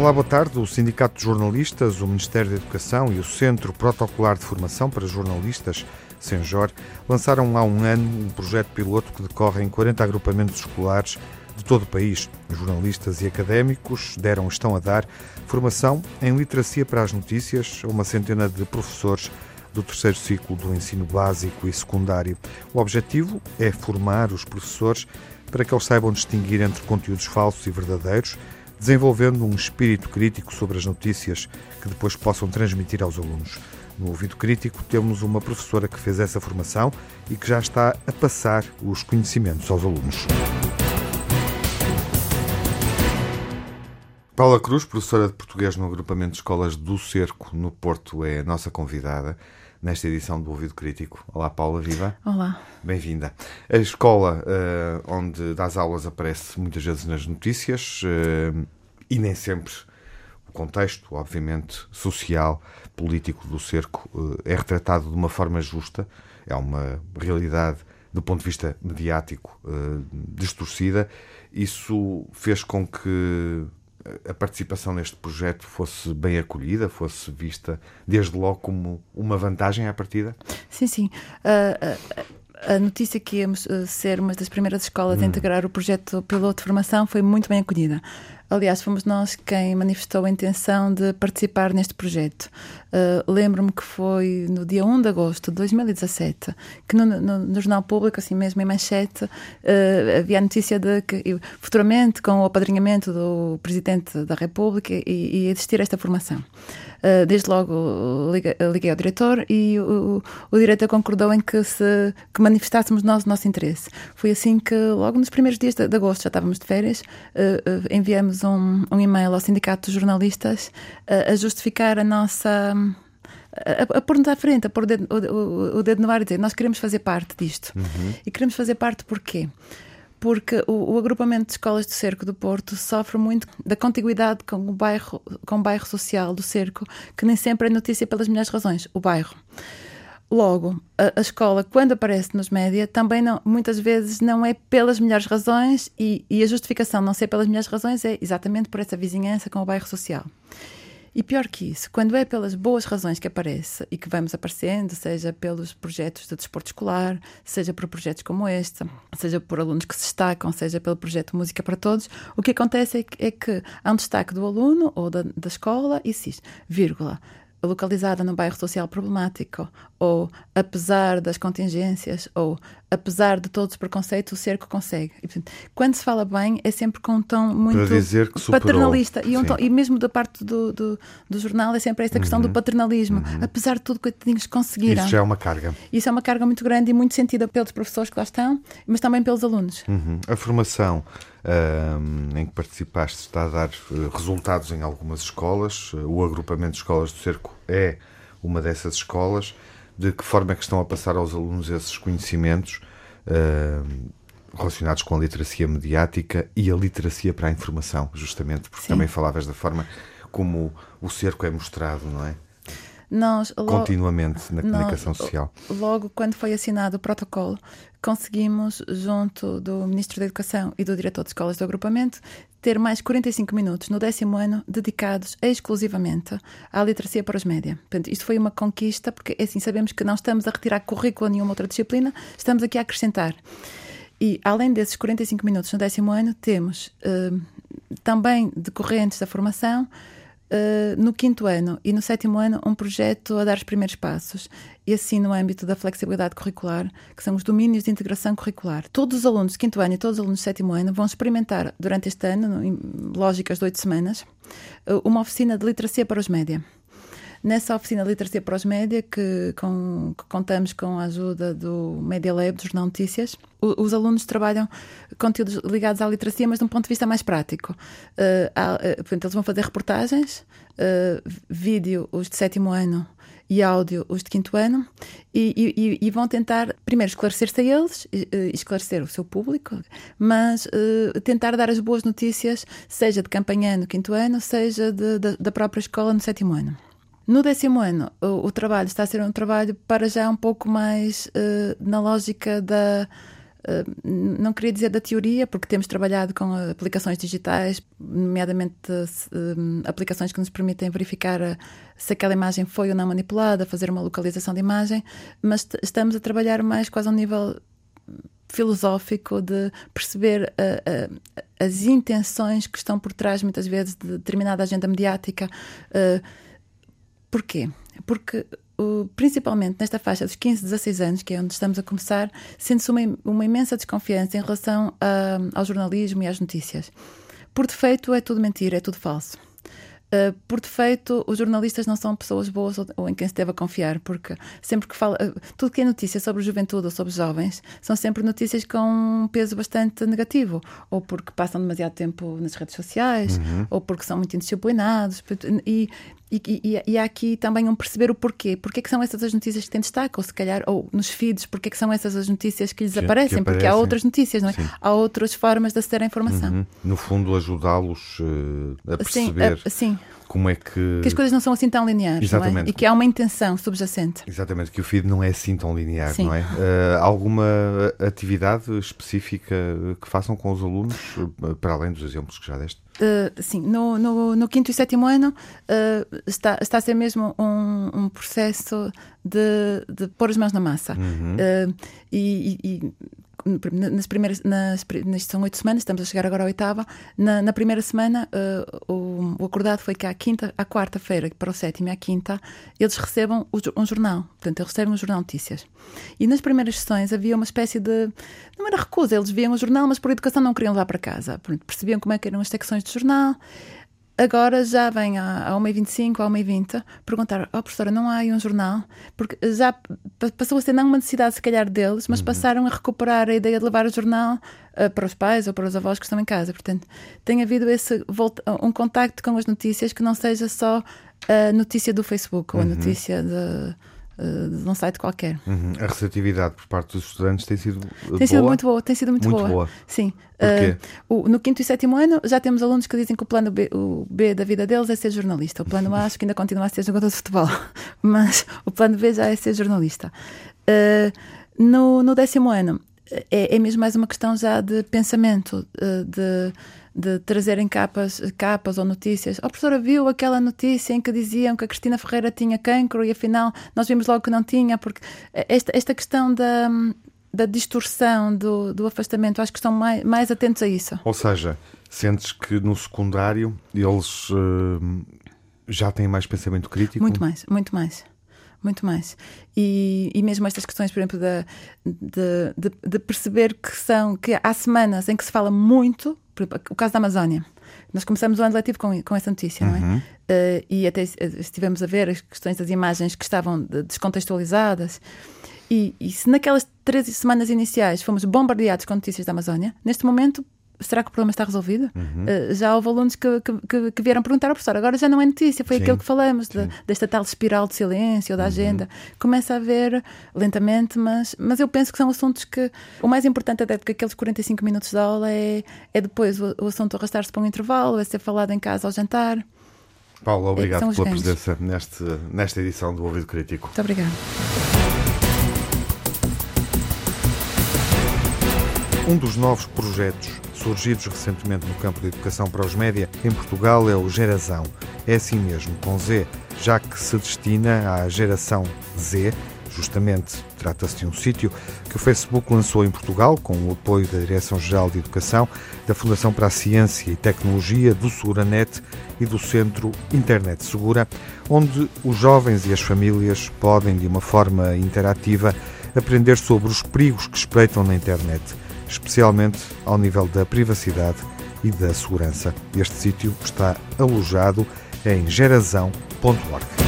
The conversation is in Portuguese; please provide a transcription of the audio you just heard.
Olá, boa tarde. O Sindicato de Jornalistas, o Ministério da Educação e o Centro Protocolar de Formação para Jornalistas, Senjor, lançaram há um ano um projeto piloto que decorre em 40 agrupamentos escolares de todo o país. Jornalistas e académicos deram, estão a dar, formação em literacia para as notícias a uma centena de professores do terceiro ciclo do ensino básico e secundário. O objetivo é formar os professores para que eles saibam distinguir entre conteúdos falsos e verdadeiros, desenvolvendo um espírito crítico sobre as notícias que depois possam transmitir aos alunos. No ouvido crítico, temos uma professora que fez essa formação e que já está a passar os conhecimentos aos alunos. Paula Cruz, professora de português no agrupamento de escolas do Cerco, no Porto, é a nossa convidada nesta edição do Ouvido Crítico. Olá, Paula, viva. Olá. Bem-vinda. A escola uh, onde das aulas aparece muitas vezes nas notícias uh, e nem sempre o contexto, obviamente, social, político do cerco uh, é retratado de uma forma justa. É uma realidade do ponto de vista mediático distorcida. Isso fez com que a participação neste projeto fosse bem acolhida, fosse vista desde logo como uma vantagem à partida? Sim, sim. Uh, uh, a notícia que íamos ser uma das primeiras escolas hum. a integrar o projeto piloto de formação foi muito bem acolhida. Aliás, fomos nós quem manifestou a intenção de participar neste projeto. Uh, Lembro-me que foi no dia 1 de agosto de 2017 que no, no, no Jornal Público, assim mesmo em manchete, uh, havia a notícia de que futuramente, com o apadrinhamento do Presidente da República, ia existir esta formação. Uh, desde logo liguei, liguei, ao diretor e o, o, diretor concordou em que, se, que manifestássemos nós o nosso interesse. Foi assim que, logo nos primeiros dias de, de agosto, já estávamos de férias, enviamos um, um e-mail ao Sindicato de Jornalistas a, justificar a nossa. A, a pôr-nos à frente, a pôr o dedo, o, o dedo, no ar e dizer nós queremos fazer parte disto. Uhum. E queremos fazer parte porquê? Porque o, o, agrupamento de escolas do Cerco do Porto sofre muito da contiguidade com o bairro, com o bairro social do Cerco, que nem sempre é notícia pelas melhores razões, o bairro. Logo, a, a, escola, quando aparece nos média, também não, muitas vezes não é pelas melhores razões e, e, a justificação não ser pelas melhores razões é exatamente por essa vizinhança com o bairro social. E pior que isso, quando é pelas boas razões que aparece e que vamos aparecendo, seja pelos projetos de desporto escolar, seja por projetos como este, seja por alunos que se destacam, seja pelo projeto Música para Todos, o que acontece é que, é que há um destaque do aluno ou da, da escola e se vírgula, localizada num bairro social problemático, ou apesar das contingências, ou apesar de todos os preconceitos, o cerco consegue. E, portanto, quando se fala bem, é sempre com um tom muito paternalista. E, um tom, e, mesmo da parte do, do, do, jornal, é sempre esta questão uhum. do paternalismo. Uhum. Apesar de tudo, coitadinhos conseguiram. Isso já é uma carga. Isso é uma carga muito grande e muito sentida pelos professores que lá estão, mas também pelos alunos. Uhum. A formação em que participaste está a dar uh, resultados em algumas escolas. Uh, o agrupamento de escolas do Cerco é uma dessas escolas. De que forma é que estão a passar aos alunos esses conhecimentos relacionados com a literacia mediática e a literacia para a informação, justamente, porque Sim. também falavas da forma como o cerco é mostrado, não é? Nós, continuamente na comunicação social. Logo, quando foi assinado o protocolo, conseguimos, junto do Ministro da Educação e do Diretor de Escolas do Agrupamento, ter mais 45 minutos no décimo ano dedicados exclusivamente à literacia para os média. Portanto, isto foi uma conquista, porque assim sabemos que não estamos a retirar currículo a nenhuma outra disciplina, estamos aqui a acrescentar. E além desses 45 minutos no décimo ano, temos uh, também decorrentes da formação uh, no quinto ano e no sétimo ano um projeto a dar os primeiros passos. E assim no âmbito da flexibilidade curricular, que são os domínios de integração curricular. Todos os alunos do quinto ano e todos os alunos do sétimo ano vão experimentar durante este ano, em lógicas de oito semanas, uh, uma oficina de literacia para os média nessa oficina literacia para os média, que, com, que contamos com a ajuda do Media Lab, do Jornal Notícias, o, os alunos trabalham conteúdos ligados à literacia, mas de um ponto de vista mais prático. Uh, há, uh, portanto, eles vão fazer reportagens, uh, vídeo, os de sétimo ano, e áudio os de quinto ano e, e, e vão tentar primeiro esclarecer-se a eles, esclarecer o seu público, mas uh, tentar dar as boas notícias, seja de campanha no quinto ano, seja de, de, da própria escola no sétimo ano. No décimo ano, o, o, trabalho está a ser um trabalho para já um pouco mais uh, na lógica da não queria dizer da teoria, porque temos trabalhado com aplicações digitais, nomeadamente aplicações que nos permitem verificar se aquela imagem foi ou não manipulada, fazer uma localização de imagem, mas estamos a trabalhar mais quase a um nível filosófico de perceber uh, uh, as intenções que estão por trás, muitas vezes, de determinada agenda mediática. Uh, porquê? Porque principalmente nesta faixa dos 15, 16 anos, que é onde estamos a começar, sente-se uma, uma, imensa desconfiança em relação a, ao jornalismo e às notícias. Por defeito, é tudo mentira, é tudo falso. Uh, por defeito, os jornalistas não são pessoas boas ou, ou, em quem se deve confiar, porque sempre que fala, uh, tudo que é notícia sobre juventude ou sobre jovens são sempre notícias com um peso bastante negativo, ou porque passam demasiado tempo nas redes sociais, uhum. ou porque são muito indisciplinados. E, e, e, e, há aqui também um perceber o porquê. Porquê que são essas as notícias que têm destaque, ou se calhar, ou nos feeds, porquê que são essas as notícias que lhes que, aparecem? Que porque há outras notícias, não é? Sim. Há outras formas de aceder à informação. Uhum. No fundo, ajudá-los uh, a perceber. Sim, a, sim como é que. Que as coisas não são assim tão lineares, Exatamente. É? E que há uma intenção subjacente. Exatamente, que o feed não é assim tão linear, Sim. não é? Uh, alguma atividade específica que façam com os alunos, uh, para além dos exemplos que já deste? Uh, sim, no, no, no, quinto e sétimo ano está, está a ser mesmo um, um processo de, de pôr as mãos na massa. Uhum. e, e nas primeiras, nas, nestas são oito semanas, estamos a chegar agora à oitava. Na, na primeira semana, uh, o, o, acordado foi que à quinta, à quarta-feira, para o sétimo e à quinta, eles recebam um jornal. Portanto, eles recebem um jornal de notícias. E nas primeiras sessões havia uma espécie de. Não era recusa, eles viam o jornal, mas por educação não queriam levar para casa. Percebiam como é que eram as secções do jornal. Agora já vem à 1h25, à 1h20, perguntar, ó oh, professora, não há aí um jornal? Porque já passou a ser não uma necessidade, se calhar, deles, mas uhum. passaram a recuperar a ideia de levar o jornal uh, para os pais ou para os avós que estão em casa. Portanto, tem havido esse um contacto com as notícias que não seja só a notícia do Facebook ou a uhum. notícia de de um site qualquer. Uhum. A receptividade por parte dos estudantes tem sido tem boa? sido muito boa, tem sido muito, muito boa. boa. Sim. Uh, o, no quinto e sétimo ano já temos alunos que dizem que o plano B, o B da vida deles é ser jornalista. O plano A acho que ainda continua a ser jogador de futebol, mas o plano B já é ser jornalista. Uh, no, no décimo ano é, é mesmo mais uma questão já de pensamento, uh, de de trazerem capas, capas ou notícias. A professora viu aquela notícia em que diziam que a Cristina Ferreira tinha cancro e afinal nós vimos logo que não tinha, porque esta, esta questão da, da distorção, do, do afastamento, acho que estão mais, mais atentos a isso. Ou seja, sentes que no secundário eles uh, já têm mais pensamento crítico? Muito mais, muito mais muito mais. E, e mesmo estas questões, por exemplo, de, de, de, de, perceber que são que há semanas em que se fala muito, o caso da Amazónia. Nós começamos o ano letivo com, com essa notícia, uhum. não é? Uh, e até estivemos a ver as questões das imagens que estavam descontextualizadas. E, e se naquelas três semanas iniciais fomos bombardeados com notícias da Amazónia, neste momento será que o problema está resolvido? Uhum. Uh, já houve alunos que, que, que, vieram perguntar ao professor, agora já não é notícia, foi sim, aquilo que falamos, de, desta tal espiral de silêncio, da uhum. agenda. Começa a haver lentamente, mas, mas eu penso que são assuntos que o mais importante até do que aqueles 45 minutos de aula é, é depois o, o assunto arrastar-se para um intervalo, é ser falado em casa ao jantar. Paulo, obrigado é pela ganhos. presença neste, nesta edição do Ouvido Crítico. Muito obrigado. Um dos novos projetos surgidos recentemente no campo da educação para os média em Portugal é o Gerazão. É assim mesmo, com Z, já que se destina à geração Z, justamente trata-se de um sítio que o Facebook lançou em Portugal com o apoio da Direção-Geral de Educação, da Fundação para a Ciência e Tecnologia, do Seguranet e do Centro Internet Segura, onde os jovens e as famílias podem, de uma forma interativa, aprender sobre os perigos que espreitam na internet especialmente ao nível da privacidade e da segurança. Este sítio está alojado em gerazão.org.